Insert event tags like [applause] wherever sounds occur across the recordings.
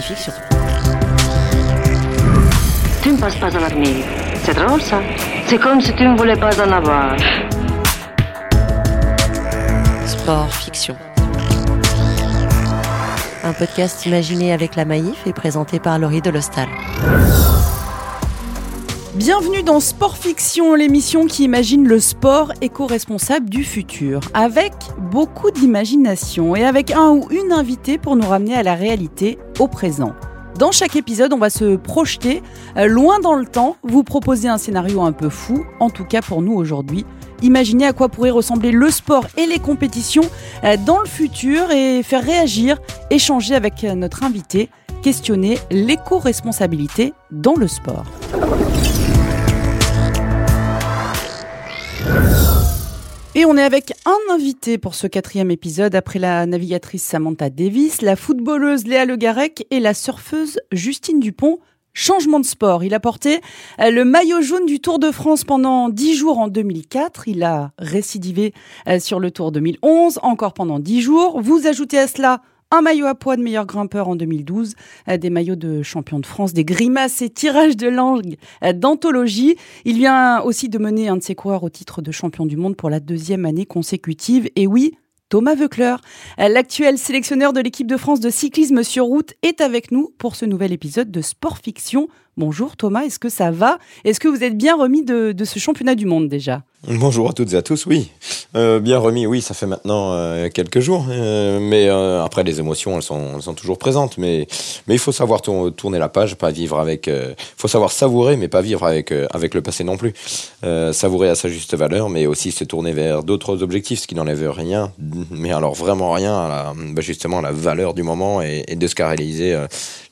et fiction. Tu ne passes pas à l'armée. C'est drôle ça. C'est comme si tu ne voulais pas en avoir. Sport fiction. Un podcast imaginé avec la Maïf et présenté par Laurie Delostal. Bienvenue dans Sport Fiction, l'émission qui imagine le sport éco-responsable du futur, avec beaucoup d'imagination et avec un ou une invitée pour nous ramener à la réalité, au présent. Dans chaque épisode, on va se projeter euh, loin dans le temps, vous proposer un scénario un peu fou, en tout cas pour nous aujourd'hui. Imaginez à quoi pourrait ressembler le sport et les compétitions euh, dans le futur et faire réagir, échanger avec euh, notre invité, questionner l'éco-responsabilité dans le sport. Et on est avec un invité pour ce quatrième épisode, après la navigatrice Samantha Davis, la footballeuse Léa Le Garec et la surfeuse Justine Dupont. Changement de sport. Il a porté euh, le maillot jaune du Tour de France pendant dix jours en 2004. Il a récidivé euh, sur le Tour 2011, encore pendant dix jours. Vous ajoutez à cela un maillot à poids de meilleur grimpeur en 2012, euh, des maillots de champion de France, des grimaces et tirages de langue euh, d'anthologie. Il vient aussi de mener un de ses coureurs au titre de champion du monde pour la deuxième année consécutive. Et oui, Thomas Veucler, euh, l'actuel sélectionneur de l'équipe de France de cyclisme sur route, est avec nous pour ce nouvel épisode de Sport Fiction. Bonjour Thomas, est-ce que ça va? Est-ce que vous êtes bien remis de, ce championnat du monde déjà? Bonjour à toutes et à tous, oui. Euh, bien remis, oui, ça fait maintenant euh, quelques jours. Euh, mais après, les émotions, elles sont, toujours présentes. Mais, il faut savoir tour- tourner la page, pas vivre avec. Il faut savoir savourer, mais pas vivre avec, avec le passé non plus. Savourer à sa juste valeur, mais aussi se tourner vers d'autres objectifs, ce qui n'enlève rien, mais alors vraiment rien à la, bah, justement à la valeur du moment et, de ce qu'a réalisé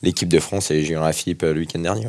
l'équipe de France et Julien Lafilippe le week-end dernier.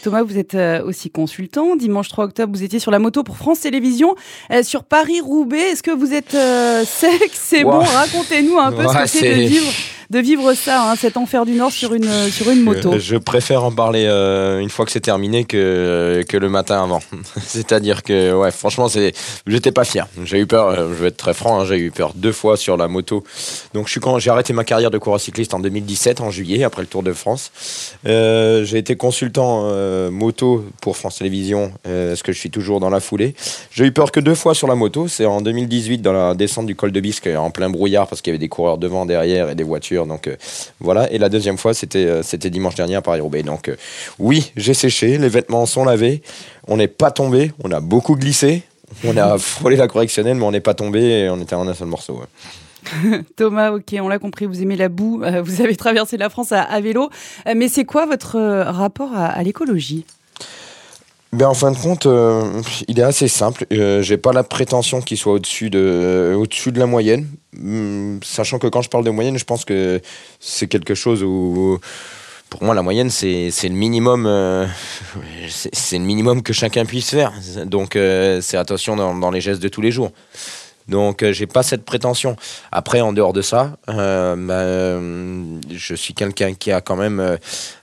Thomas, vous êtes euh, aussi consultant. Dimanche 3 octobre, vous étiez sur la moto pour France Télévisions, euh, sur Paris-Roubaix. Est-ce que vous êtes euh, sec? C'est bon, racontez-nous un peu ce que c'est de vivre, de vivre ça, hein, cet enfer du Nord sur une, euh, sur une moto. Je, je préfère en parler euh, une fois que c'est terminé que, que le matin avant. [laughs] C'est-à-dire que, ouais, franchement, c'est, j'étais pas fier. J'ai eu peur, euh, je vais être très franc, hein, j'ai eu peur deux fois sur la moto. Donc, je suis quand j'ai arrêté ma carrière de coureur cycliste en 2017, en juillet, après le Tour de France. Euh, j'ai été consultant euh, moto pour France Télévisions, euh, ce que je suis toujours dans la foulée. J'ai eu peur que deux fois sur la moto. C'est en 2018 dans la descente du col de Bisque, en plein brouillard, parce qu'il y avait des coureurs devant, derrière et des voitures. Donc euh, voilà. Et la deuxième fois, c'était euh, dimanche dernier à Paris-Roubaix. Donc euh, oui, j'ai séché, les vêtements sont lavés. On n'est pas tombé, on a beaucoup glissé. On a [laughs] frôlé la correctionnelle, mais on n'est pas tombé et on était en un seul morceau. [laughs] Thomas, ok, on l'a compris, vous aimez la boue, euh, vous avez traversé la France à, vélo. Euh, mais c'est quoi votre euh, rapport à, l'écologie? Ben, en fin de compte, il est assez simple. Euh, J'ai pas la prétention qu'il soit au-dessus de, au-dessus de la moyenne. Hum, sachant que quand je parle de moyenne, je pense que c'est quelque chose où, pour moi, la moyenne, c'est le minimum. [laughs] c'est le minimum que chacun puisse faire. Donc, c'est attention dans les gestes de tous les jours. Donc, euh, j'ai pas cette prétention. Après, en dehors de ça, euh, ben, euh, je suis quelqu'un qui a quand même,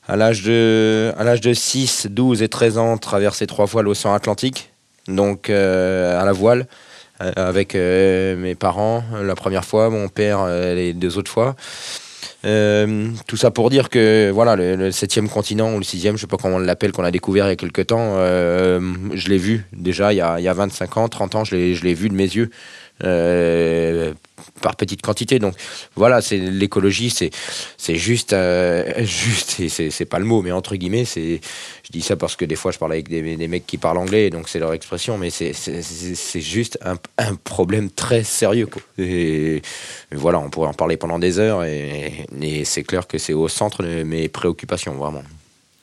à l'âge de, de 6, 12 et 13 ans, traversé trois fois l'océan Atlantique, donc à la voile, avec mes parents la première fois, mon père euh, les deux autres fois. Tout ça pour dire que voilà le, le septième continent ou le sixième, je sais pas comment on l'appelle, qu'on a découvert il y a quelques temps, je l'ai vu déjà il y, a, il y a 25 ans, 30 ans, je l'ai vu de mes yeux euh, par petite quantité. Donc voilà, c'est l'écologie, c'est c'est juste euh, [laughs] juste et c'est pas le mot, mais entre guillemets, c'est je dis ça parce que des fois je parle avec des, des mecs qui parlent anglais, donc c'est leur expression, mais c'est c'est- juste un, problème très sérieux. Quoi. Et, voilà, on pourrait en parler pendant des heures, et, c'est clair que c'est au centre de mes préoccupations, vraiment.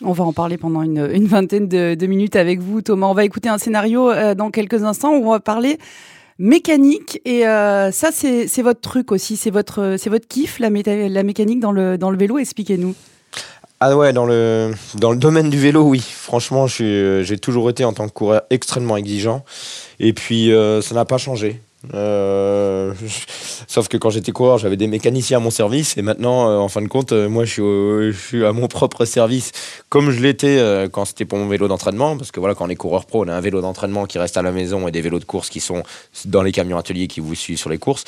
On va en parler pendant une, une vingtaine de, de minutes avec vous, Thomas. On va écouter un scénario euh, dans quelques instants où on va parler mécanique. Et euh, ça, c'est votre truc aussi. C'est votre, votre kiff, la, mécanique dans le, dans le vélo. Expliquez-nous. Ah ouais, dans le, dans le domaine du vélo, oui. Franchement, euh, j'ai toujours été en tant que coureur extrêmement exigeant. Et puis, euh, ça n'a pas changé. Euh, [laughs] sauf que quand j'étais coureur, j'avais des mécaniciens à mon service. Et maintenant, euh, en fin de compte, euh, moi, je suis, à mon propre service, comme je l'étais quand c'était pour mon vélo d'entraînement. Parce que voilà, quand on est coureur pro, on a un vélo d'entraînement qui reste à la maison et des vélos de course qui sont dans les camions ateliers qui vous suivent sur les courses.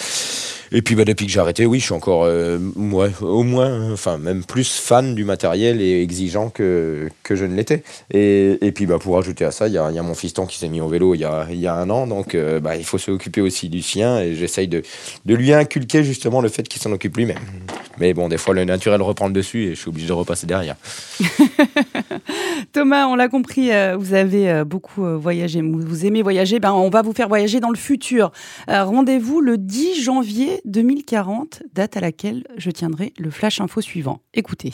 Et puis bah, depuis que j'ai arrêté, oui, je suis encore ouais, au moins, enfin même plus fan du matériel et exigeant que, que je ne l'étais. Et, et, puis bah, pour ajouter à ça, il y a, y a, mon fiston qui s'est mis au vélo il y a, y a un an, donc bah, il faut s'occuper aussi du sien et j'essaye de, de lui inculquer justement le fait qu'il s'en occupe lui-même. Mais bon, des fois le naturel reprend le dessus et je suis obligé de repasser derrière. [laughs] Thomas, on l'a compris, euh, vous avez beaucoup voyagé, vous aimez voyager, ben, on va vous faire voyager dans le futur. Rendez-vous le 10 janvier 2040, date à laquelle je tiendrai le flash info suivant. Écoutez.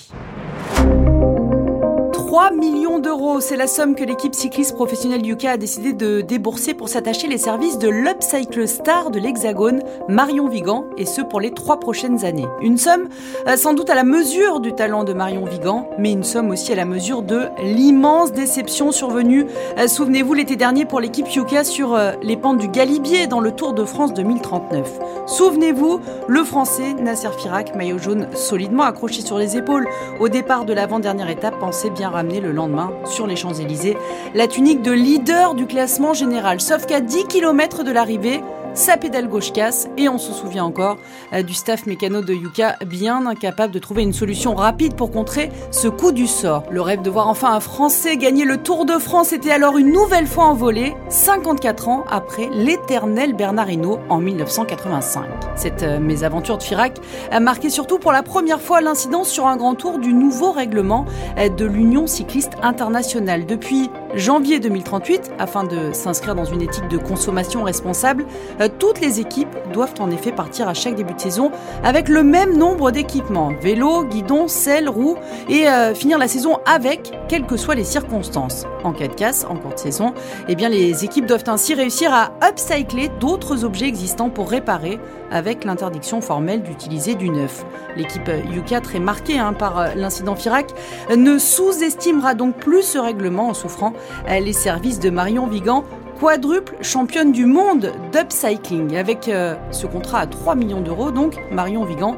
3 millions d'euros, c'est la somme que l'équipe cycliste professionnelle Yuka a décidé de débourser pour s'attacher les services de l'upcycle star de l'Hexagone, Marion Vigan, et ce pour les trois prochaines années. Une somme euh, sans doute à la mesure du talent de Marion Vigan, mais une somme aussi à la mesure de l'immense déception survenue, euh, souvenez-vous, l'été dernier pour l'équipe Yuka sur euh, les pentes du Galibier dans le Tour de France 2039. Souvenez-vous, le Français Nasser Firak, maillot jaune solidement accroché sur les épaules au départ de l'avant-dernière étape, pensait bien le lendemain sur les Champs-Élysées la tunique de leader du classement général. Sauf qu'à 10 km de l'arrivée, sa pédale gauche casse et on se souvient encore euh, du staff mécano de Yuka bien incapable de trouver une solution rapide pour contrer ce coup du sort. Le rêve de voir enfin un Français gagner le Tour de France était alors une nouvelle fois envolé, 54 ans après l'éternel Bernard Hinault en 1985. Cette euh, mésaventure de Firac a marqué surtout pour la première fois l'incidence sur un grand tour du nouveau règlement euh, de l'Union cycliste internationale. Depuis janvier 2038, afin de s'inscrire dans une éthique de consommation responsable, euh, toutes les équipes doivent en effet partir à chaque début de saison avec le même nombre d'équipements, vélo, guidon, selle, roues, et euh, finir la saison avec, quelles que soient les circonstances. En cas de casse, en cours de saison, eh bien les équipes doivent ainsi réussir à upcycler d'autres objets existants pour réparer avec l'interdiction formelle d'utiliser du neuf. L'équipe U4 est marquée hein, par euh, l'incident Firac, ne sous-estimera donc plus ce règlement en souffrant les services de Marion Vigan quadruple championne du monde d'upcycling. Avec euh, ce contrat à 3 millions d'euros, donc, Marion Vigan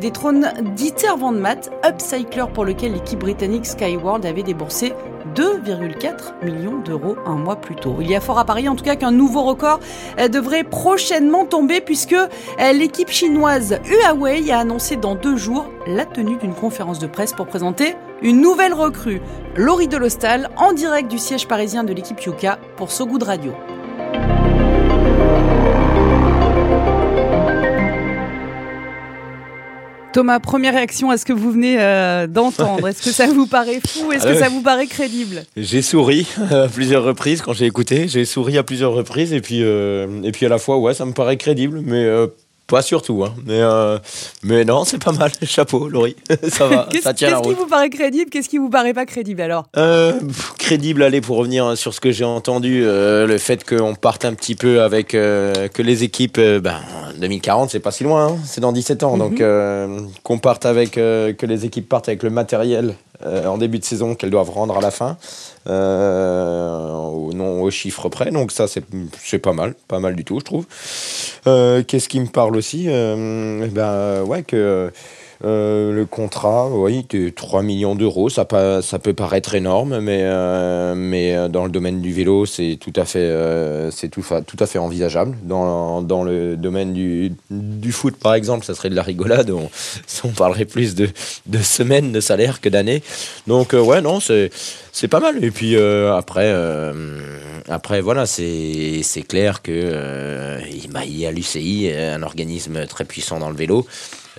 détrône Dieter Van Matt, upcycler pour lequel l'équipe britannique Skyworld avait déboursé 2,4 millions d'euros un mois plus tôt. Il y a fort à parier en tout cas qu'un nouveau record euh, devrait prochainement tomber puisque euh, l'équipe chinoise Huawei a annoncé dans deux jours la tenue d'une conférence de presse pour présenter une nouvelle recrue, Laurie Delostal, en direct du siège parisien de l'équipe Yuka pour So Good Radio. Thomas, première réaction à ce que vous venez euh, d'entendre? Est-ce que ça vous paraît fou? Est-ce que ça vous paraît crédible? J'ai souri à plusieurs reprises quand j'ai écouté. J'ai souri à plusieurs reprises et puis, euh, et puis à la fois, ouais, ça me paraît crédible, mais euh, pas surtout, hein. mais, euh, mais non, c'est pas mal. [laughs] Chapeau, Laurie. [laughs] ça va, ça tient la route. Qu'est-ce qui vous paraît crédible? Qu'est-ce qui vous paraît pas crédible alors? Euh, Crédible, allez, pour revenir sur ce que j'ai entendu, euh, le fait qu'on parte un petit peu avec que les équipes, ben, 2040, c'est pas si loin, hein. c'est dans 17 ans, donc mhm. qu'on parte avec, que les équipes partent avec le matériel en début de saison qu'elles doivent rendre à la fin, au, non, au chiffre près. Donc ça, c'est pas mal, pas mal du tout, je trouve. Qu'est-ce qui me parle aussi euh, ben, ouais, que euh, le contrat, oui, de 3 millions d'euros, ça, peut paraître énorme, mais, euh, mais dans le domaine du vélo, c'est tout à fait, envisageable. Dans, le domaine du, foot, par exemple, ça serait de la rigolade. On, [laughs] parlerait plus de, semaines de salaire que d'années. Donc, ouais, non, c'est pas mal. Et puis après, après voilà, c'est clair que il y a l'UCI, un organisme très puissant dans le vélo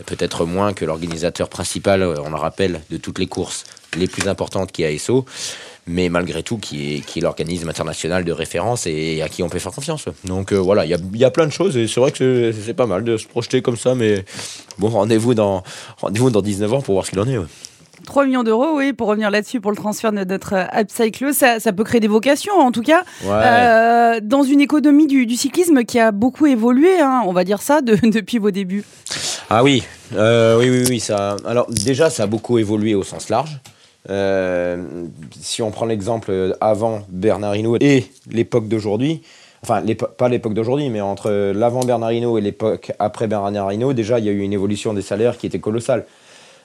peut-être moins que l'organisateur principal, on le rappelle, de toutes les courses les plus importantes qui est ASO, mais malgré tout qui est, qui est l'organisme international de référence et à qui on peut faire confiance. Donc euh, voilà, il y a, y a, plein de choses et c'est vrai que c'est pas mal de se projeter comme ça, mais bon, rendez-vous dans, rendez dans 19 ans pour voir ce qu'il en est. 3 millions d'euros, oui, pour revenir là-dessus, pour le transfert de notre upcycle, ça, ça peut créer des vocations, en tout cas, euh, dans une économie du, cyclisme qui a beaucoup évolué, hein, on va dire ça, [laughs] depuis vos débuts. Ah oui, euh, oui, oui, oui, ça. Alors déjà, ça a beaucoup évolué au sens large. Euh, si on prend l'exemple avant Bernardino et l'époque d'aujourd'hui, enfin pas l'époque d'aujourd'hui, mais entre l'avant Bernardino et l'époque après Bernardino, déjà il y a eu une évolution des salaires qui était colossale.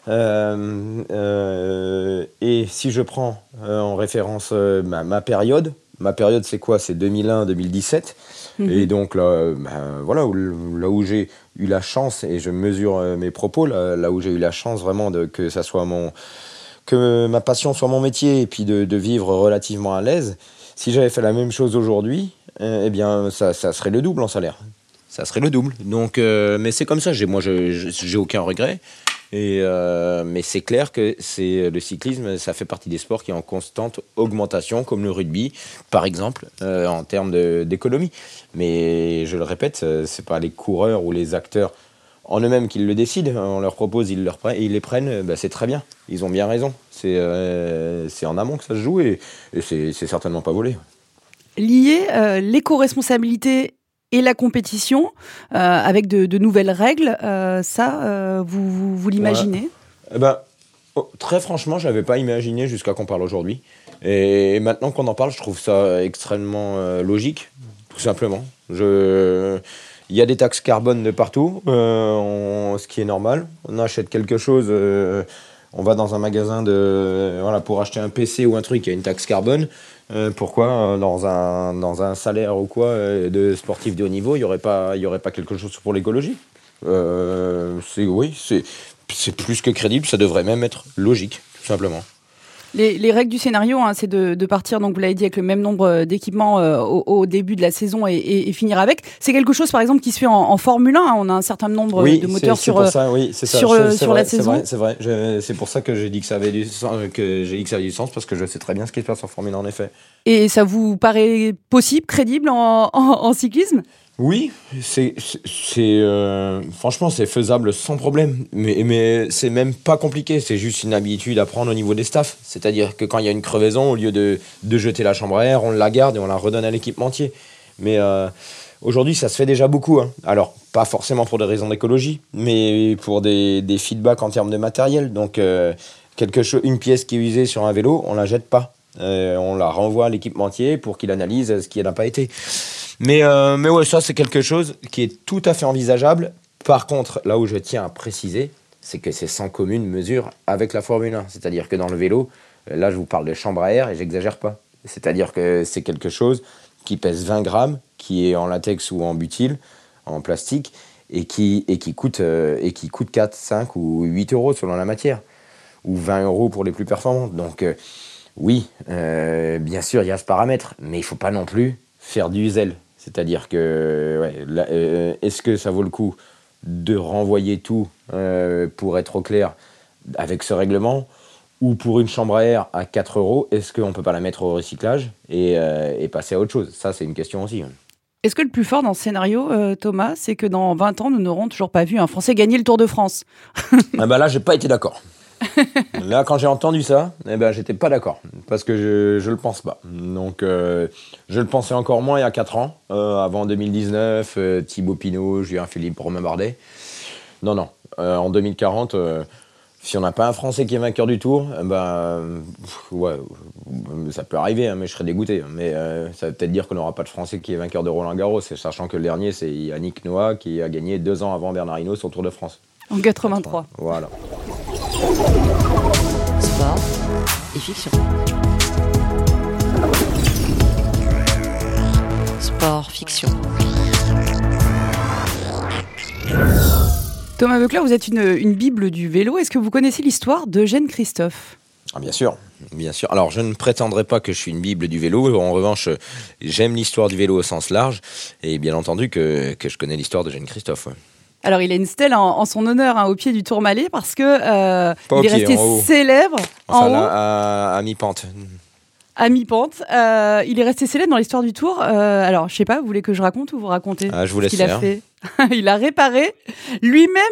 Euh, euh, et si je prends euh, en référence ma, période, ma période c'est quoi? C'est 2001-2017. Mhm. Et donc là, ben, voilà, là où j'ai eu la chance, et je mesure euh, mes propos, là, où j'ai eu la chance vraiment de, que ça soit mon que ma passion soit mon métier et puis de, vivre relativement à l'aise. Si j'avais fait la même chose aujourd'hui, euh, eh bien, ça, ça, serait le double en salaire. Ça serait le double. Donc, euh, mais c'est comme ça. J'ai, moi, je, j'ai aucun regret. Euh, mais c'est clair que c'est le cyclisme, ça fait partie des sports qui est en constante augmentation, comme le rugby, par exemple, euh, en termes d'économie. Mais je le répète, euh, c'est pas les coureurs ou les acteurs en eux-mêmes qui le décident. On leur propose, ils, leur ils les prennent, bah, c'est très bien. Ils ont bien raison. C'est en amont que ça se joue et, et c'est certainement pas volé. Lier l'éco-responsabilité et la compétition euh, avec de, nouvelles règles, euh, ça, euh, vous, l'imaginez? Eh ben, oh, Très franchement, je n'avais pas imaginé jusqu'à qu'on parle aujourd'hui. Et maintenant qu'on en parle, je trouve ça extrêmement logique, tout simplement. Il y a des taxes carbone de partout, ce qui est normal. On achète quelque chose on va dans un magasin de, voilà, pour acheter un PC ou un truc, il y a une taxe carbone. Euh, pourquoi euh, dans un, dans un salaire ou quoi euh, de sportif de haut niveau, il n'y aurait, pas, y aurait pas quelque chose pour l'écologie? C'est Oui, c'est plus que crédible, ça devrait même être logique, tout simplement. Les, règles du scénario, hein, c'est de, partir, donc vous l'avez dit, avec le même nombre euh, d'équipements euh, au, début de la saison et, finir avec. C'est quelque chose, par exemple, qui se fait en, Formule 1. Hein. on a un certain nombre de moteurs sur, euh, sur, sur la saison. C'est vrai, c'est pour ça que j'ai dit que ça avait du sens, que j'ai dit que ça avait du sens parce que je sais très bien ce qui se passe en Formule 1 en effet. Et ça vous paraît possible, crédible en cyclisme? Oui, c'est, euh, franchement c'est faisable sans problème, mais, mais c'est même pas compliqué, c'est juste une habitude à prendre au niveau des staffs. C'est-à-dire que quand il y a une crevaison, au lieu de, jeter la chambre à air, on la garde et on la redonne à l'équipementier. Mais euh, aujourd'hui ça se fait déjà beaucoup. Hein. Alors pas forcément pour des raisons d'écologie, mais pour des, feedbacks en termes de matériel. Donc euh, quelque chose, une pièce qui est usée sur un vélo, on la jette pas. on la renvoie à l'équipementier pour qu'il analyse ce qui n'a pas été. Mais, euh, mais ouais, ça, c'est quelque chose qui est tout à fait envisageable. Par contre, là où je tiens à préciser, c'est que c'est sans commune mesure avec la Formule 1. C'est-à-dire que dans le vélo, là, je vous parle de chambre à air et j'exagère pas. C'est-à-dire que c'est quelque chose qui pèse 20 grammes, qui est en latex ou en butyle, en plastique, et qui, et qui, coûte, euh, et qui coûte 4, 5 ou 8 euros selon la matière, ou 20 euros pour les plus performantes. Donc, euh, oui, bien sûr, il y a ce paramètre, mais il ne faut pas non plus faire du zèle. C'est-à-dire que, euh, est-ce que ça vaut le coup de renvoyer tout, euh, pour être au clair, avec ce règlement ou pour une chambre à air à 4 euros, est-ce qu'on ne peut pas la mettre au recyclage euh, et, passer à autre chose? Ça, c'est une question aussi. Hein. Est-ce que le plus fort dans ce scénario, Thomas, c'est que dans 20 ans, nous n'aurons toujours pas vu un Français gagner le Tour de France? Ah bah Là, j'ai pas été d'accord. Là, quand j'ai entendu ça, eh ben, j'étais pas d'accord. Parce que je, je le pense pas. Donc, euh, je le pensais encore moins il y a 4 ans. Euh, avant 2019, euh, Thibaut Pinot, Julien Philippe, Romain Bardet. Non, non. en 2040, si on n'a pas un Français qui est vainqueur du Tour, eh ben, ouais, ça peut arriver, hein, mais je serais dégoûté. Mais ça veut peut-être dire qu'on n'aura pas de Français qui est vainqueur de Roland Garros, sachant que le dernier, c'est Yannick Noah qui a gagné deux ans avant Bernard Hinault son Tour de France. En 83. Voilà. Sport et fiction. Sport, fiction. Thomas Beucler, vous êtes une, bible du vélo. Est-ce que vous connaissez l'histoire d'Eugène Christophe? Ah, bien sûr, bien sûr. Alors, je ne prétendrai pas que je suis une bible du vélo. En revanche, j'aime l'histoire du vélo au sens large, et bien entendu que, je connais l'histoire d'Eugène Christophe. Alors, il a une stèle en, son honneur hein, au pied du Tourmalet parce que euh, il est resté célèbre en haut. À, mi-pente. À mi-pente. Euh, il est resté célèbre dans l'histoire du Tour. Euh, alors, je sais pas, vous voulez que je raconte ou vous racontez ah, Je vous laisse ce a fait? [laughs] il a réparé lui-même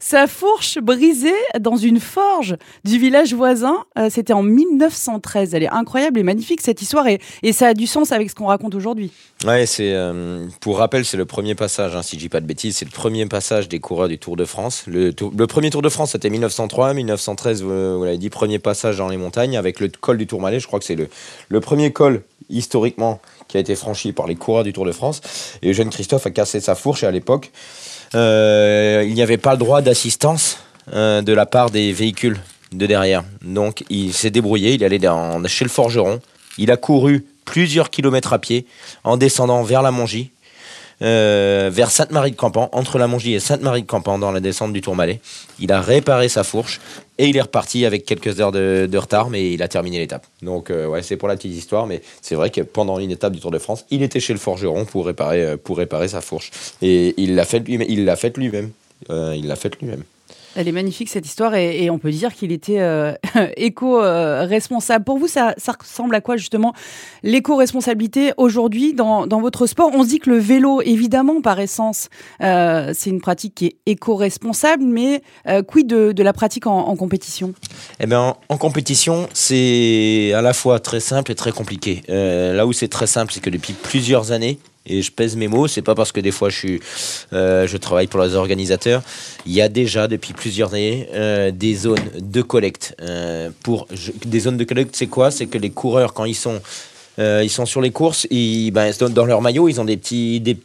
sa fourche brisée dans une forge du village voisin. Euh, c'était en 1913. Elle est incroyable et magnifique cette histoire et, ça a du sens avec ce qu'on raconte aujourd'hui. Ouais, c'est euh, pour rappel, c'est le premier passage. Hein, si je dis pas de bêtises, c'est le premier passage des coureurs du Tour de France. Le, premier Tour de France, c'était 1903, 1913. Vous, l'avez dit, premier passage dans les montagnes avec le col du Tourmalet. Je crois que c'est le, le premier col historiquement qui a été franchi par les coureurs du Tour de France. Et Eugène Christophe a cassé sa fourche à l'époque, euh, il n'y avait pas le droit d'assistance euh, de la part des véhicules de derrière. Donc il s'est débrouillé, il est allé chez le forgeron, il a couru plusieurs kilomètres à pied en descendant vers la Mongie. Euh, vers Sainte-Marie-de-Campan, entre la Mongie et Sainte-Marie-de-Campan, dans la descente du Tourmalet. Il a réparé sa fourche et il est reparti avec quelques heures de, retard, mais il a terminé l'étape. Donc, euh, ouais, c'est pour la petite histoire, mais c'est vrai que pendant une étape du Tour de France, il était chez le forgeron pour réparer, euh, pour réparer sa fourche. Et il l'a fait lui-même. Il l'a fait lui-même. il l'a fait lui-même. Elle est magnifique cette histoire et, on peut dire qu'il était euh, [laughs] éco-responsable. Pour vous, ça, ressemble à quoi justement l'éco-responsabilité aujourd'hui dans, votre sport? On se dit que le vélo, évidemment, par essence, euh, c'est une pratique qui est éco-responsable, mais euh, quid de, la pratique en, compétition? Eh bien, en, compétition, c'est à la fois très simple et très compliqué. là où c'est très simple, c'est que depuis plusieurs années, et je pèse mes mots. C'est pas parce que des fois je euh, travaille pour les organisateurs. Il y a déjà depuis plusieurs années euh, des zones de collecte. Euh, pour des zones de collecte, c'est quoi? C'est que les coureurs quand ils sont euh, ils sont sur les courses, ils, ben, dans leur maillot, ils ont des petits, des,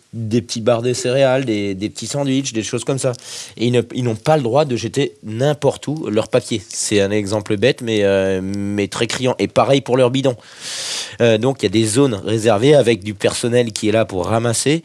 petits barres de céréales, des, des, petits sandwichs, des choses comme ça. Et ils n'ont pas le droit de jeter n'importe où leur papier. C'est un exemple bête, mais, euh, mais très criant. Et pareil pour leur bidon. Euh, donc il y a des zones réservées avec du personnel qui est là pour ramasser.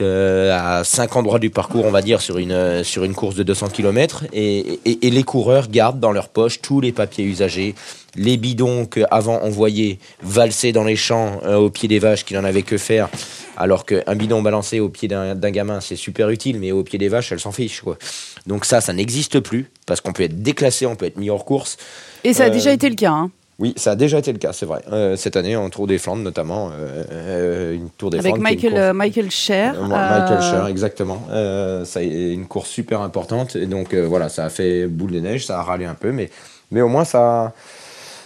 Euh, à cinq endroits du parcours, on va dire, sur une, euh, sur une course de 200 km. Et, et, les coureurs gardent dans leur poche tous les papiers usagés, les bidons qu'avant on voyait valser dans les champs euh, au pied des vaches qui n'en avaient que faire. Alors qu'un bidon balancé au pied d'un gamin, c'est super utile, mais au pied des vaches, elles s'en fichent. Quoi. Donc ça, ça n'existe plus, parce qu'on peut être déclassé, on peut être mis hors course. Et ça a déjà été le cas. Hein. Oui, ça a déjà été le cas, c'est vrai. Euh, cette année, en Tour des Flandres, notamment, euh, euh, une Tour des Avec Flandres. Avec Michael, Michael Scher. Michael Scher, exactement. ça a été une course super importante. Et donc, voilà, ça a fait boule de neige, ça a râlé un peu, mais, mais au moins, ça,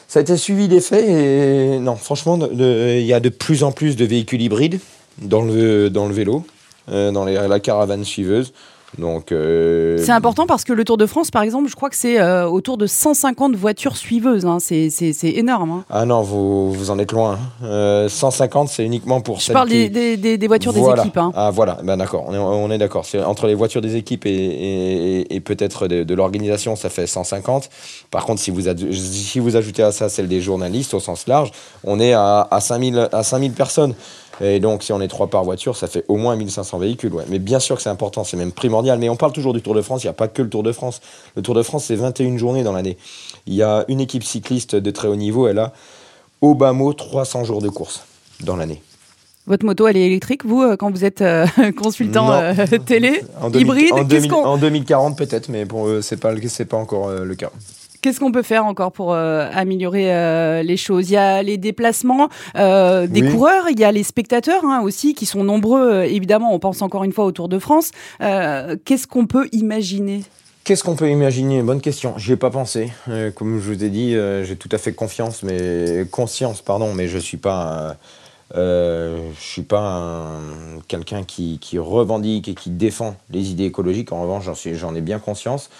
ça a été suivi des faits. Et non, franchement, il y a de plus en plus de véhicules hybrides dans le, dans le vélo, dans les, la caravane suiveuse. Donc, euh, C'est important parce que le Tour de France, par exemple, je crois que c'est euh, autour de 150 voitures suiveuses. Hein. C'est, énorme. Hein. Ah non, vous, vous en êtes loin. 150, euh, c'est uniquement pour Je parle des, des, des, voitures des équipes. Hein. Ah voilà, ben d'accord, on est, on est d'accord. C'est entre les voitures des équipes et, et, et peut-être de, de, l'organisation, ça fait 150. Par contre, si vous, si vous ajoutez à ça celle des journalistes au sens large, on est à, à, 5000, à 5000 personnes. Et donc, si on est trois par voiture, ça fait au moins 1500 véhicules. Ouais. Mais bien sûr que c'est important, c'est même primordial. Mais on parle toujours du Tour de France, il n'y a pas que le Tour de France. Le Tour de France, c'est 21 journées dans l'année. Il y a une équipe cycliste de très haut niveau, elle a au bas mot 300 jours de course dans l'année. Votre moto, elle est électrique, vous, euh, quand vous êtes euh, [laughs] consultant euh, télé? En Hybride? En, 2040 peut-être, mais bon, c'est pas, pas encore le cas. Qu'est-ce qu'on peut faire encore pour euh, améliorer euh, les choses? Il y a les déplacements euh, des coureurs, il y a les spectateurs hein, aussi qui sont nombreux. évidemment, on pense encore une fois au Tour de France. Qu'est-ce qu'on peut imaginer? Qu'est-ce qu'on peut imaginer? Bonne question. J'y ai pas pensé. comme je vous ai dit, j'ai tout à fait confiance, mais conscience, pardon, mais je suis pas. Je suis pas quelqu'un qui, revendique et qui défend les idées écologiques. En revanche, j'en ai bien conscience.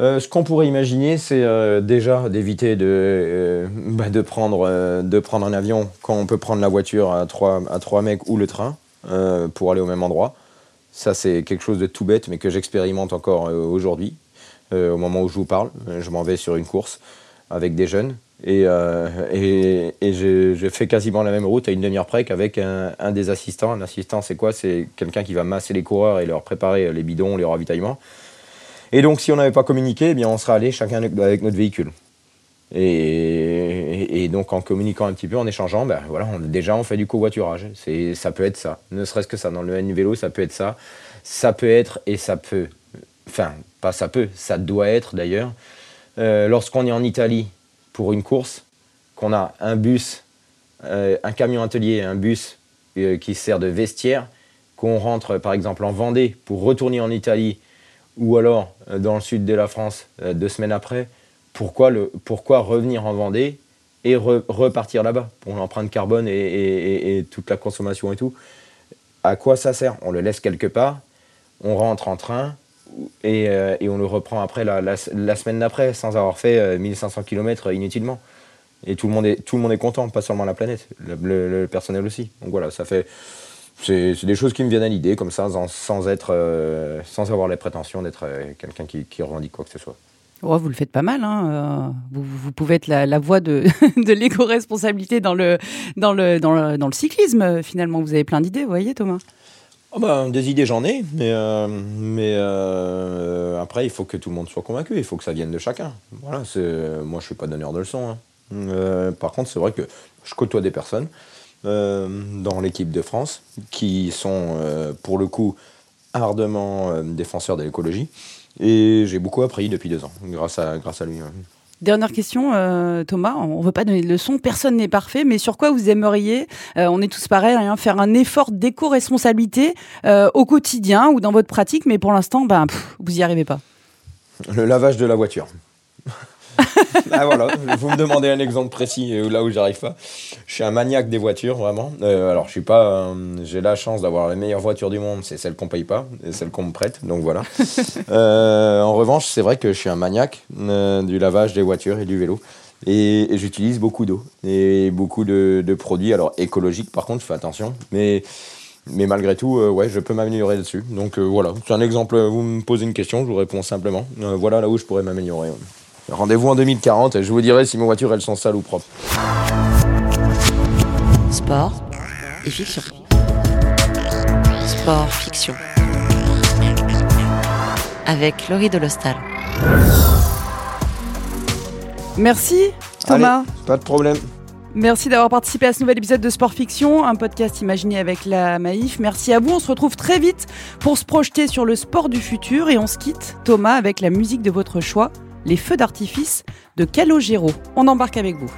Euh, ce qu'on pourrait imaginer, c'est euh, déjà d'éviter de, euh, bah, de prendre un avion quand on peut prendre la voiture à trois, à trois mecs ou le train pour aller au même endroit. Ça, c'est quelque chose de tout bête, mais que j'expérimente encore aujourd'hui. au moment où je vous parle, je m'en vais sur une course avec des jeunes et, et, et j'ai fait quasiment la même route à une demi-heure près qu'avec un, des assistants. Un assistant, c'est quoi? C'est quelqu'un qui va masser les coureurs et leur préparer les bidons, les ravitaillements. Et donc, si on n'avait pas communiqué, eh bien, on serait allé chacun avec notre véhicule. Et, donc, en communiquant un petit peu, en échangeant, ben, voilà, déjà, on fait du covoiturage. Ça peut être ça. Ne serait-ce que ça. Dans le vélo, ça peut être ça. Ça peut être, et ça peut, enfin, pas ça peut, ça doit être d'ailleurs, euh, lorsqu'on est en Italie pour une course, qu'on a un bus, euh, un camion atelier, un bus euh, qui sert de vestiaire, qu'on rentre par exemple en Vendée pour retourner en Italie ou alors dans le sud de la France deux semaines après, pourquoi, le, pourquoi revenir en Vendée et repartir là-bas pour l'empreinte carbone et, toute la consommation et tout? À quoi ça sert? On le laisse quelque part, on rentre en train et, euh, on le reprend après la, semaine d'après sans avoir fait 1500 km inutilement. Et tout le, monde est, tout le monde est content, pas seulement la planète, le personnel aussi. Donc voilà, ça fait c'est des choses qui me viennent à l'idée, comme ça, sans, être, euh, sans avoir les prétentions d'être euh, quelqu'un qui, revendique quoi que ce soit. Oh, vous le faites pas mal. Hein. Euh, vous, vous, pouvez être la, voix de, [laughs] de l'éco-responsabilité dans le, dans, le, dans, le, dans le cyclisme, finalement. Vous avez plein d'idées, vous voyez, Thomas? Oh des idées, j'en ai, mais, euh, mais euh, après, il faut que tout le monde soit convaincu, il faut que ça vienne de chacun. Voilà, moi, je suis pas donneur de leçons. hein. Euh, par contre, c'est vrai que je côtoie des personnes dans l'équipe de France qui sont, pour le coup, ardemment défenseurs de l'écologie. Et j'ai beaucoup appris depuis deux ans, grâce à, grâce à lui. ouais. Dernière question, euh, Thomas. On ne veut pas donner de leçons, personne n'est parfait, mais sur quoi vous aimeriez, euh, on est tous pareils, hein, faire un effort d'éco-responsabilité euh, au quotidien ou dans votre pratique, mais pour l'instant, ben, vous n'y arrivez pas. Le lavage de la voiture. Ah voilà, vous me demandez un exemple précis euh, là où j'arrive pas. Je suis un maniaque des voitures vraiment. Euh, alors je suis pas, euh, j'ai la chance d'avoir la meilleure voiture du monde, c'est celle qu'on paye pas, et celle qu'on me prête, donc voilà. [laughs] Euh, en revanche, c'est vrai que je suis un maniaque du lavage des voitures et du vélo. Et, et j'utilise beaucoup d'eau et beaucoup de, de produits. Alors écologiques par contre, je fais attention, mais mais malgré tout, euh, ouais, je peux m'améliorer là-dessus. Donc euh, voilà, c'est un exemple. Vous me posez une question, je vous réponds simplement. Euh, voilà là où je pourrais m'améliorer. ouais. Rendez-vous en 2040 et je vous dirai si mes voitures elles sont sales ou propres. Sport et fiction. Sport, fiction. Avec Laurie Delostal. Merci, Thomas. Allez, pas de problème. Merci d'avoir participé à ce nouvel épisode de Sport Fiction, un podcast imaginé avec la Maïf. Merci à vous. On se retrouve très vite pour se projeter sur le sport du futur et on se quitte, Thomas, avec la musique de votre choix, Les Feux d'artifice de Calogero. On embarque avec vous.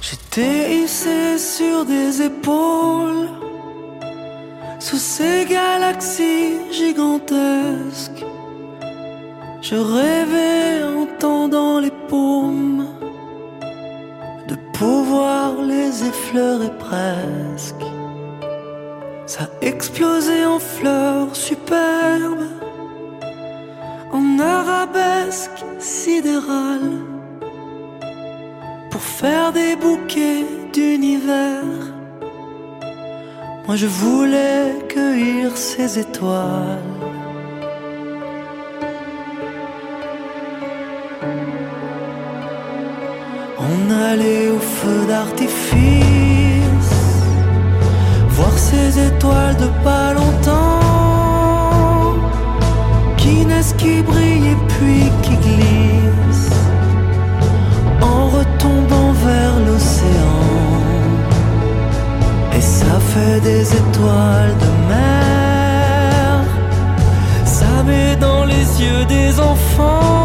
J'étais hissé sur des épaules, sous ces galaxies gigantesques. Je rêvais en tendant les paumes de pouvoir les effleurer presque. Ça explosait en fleurs superbes, en arabesque sidérale pour faire des bouquets d'univers. Moi je voulais cueillir ces étoiles. On allait au feu d'artifice, ces étoiles de pas longtemps, qui naissent, qui brillent et puis qui glissent en retombant vers l'océan. Et ça fait des étoiles de mer, ça met dans les yeux des enfants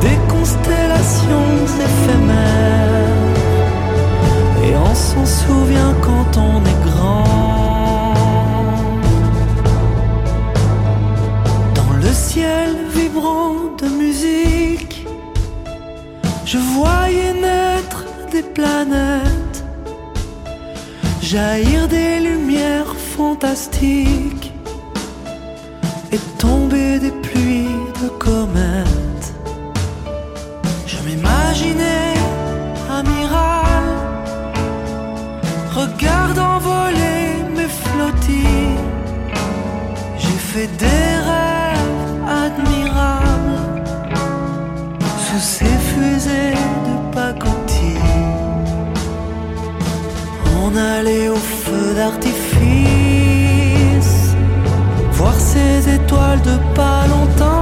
des constellations éphémères. Et on s'en souvient de musique, je voyais naître des planètes, jaillir des lumières fantastiques et tomber des pluies de comètes. Je m'imaginais amiral, regardant voler mes flottilles. J'ai fait des rêves sous ces fusées de pacotille. On allait au feu d'artifice, voir ces étoiles de pas longtemps,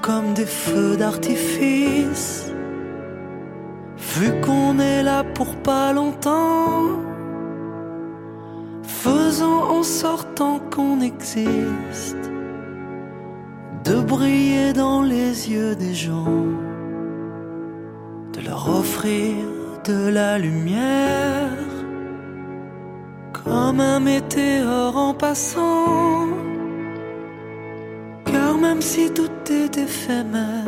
comme des feux d'artifice. Vu qu'on est là pour pas longtemps, faisons en sorte qu'on existe de briller dans les yeux des gens, de leur offrir de la lumière comme un météore en passant. Même si tout est éphémère,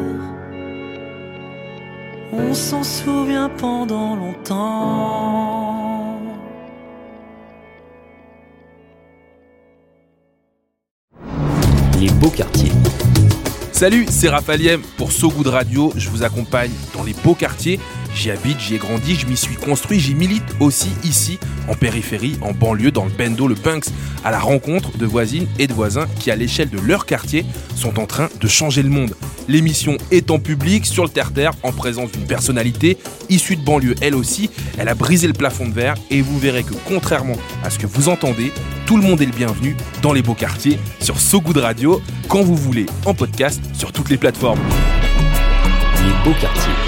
on s'en souvient pendant longtemps. Les beaux quartiers. Salut, c'est Raphaël pour So Good Radio. Je vous accompagne dans les beaux quartiers. J'y habite, j'y ai grandi, je m'y suis construit, j'y milite aussi ici, en périphérie, en banlieue, dans le Bendo, le Punks, à la rencontre de voisines et de voisins qui, à l'échelle de leur quartier, sont en train de changer le monde. L'émission est en public, sur le terre-terre, en présence d'une personnalité issue de banlieue, elle aussi. Elle a brisé le plafond de verre et vous verrez que, contrairement à ce que vous entendez, tout le monde est le bienvenu dans les beaux quartiers sur So Good Radio, quand vous voulez, en podcast, sur toutes les plateformes. Les beaux quartiers.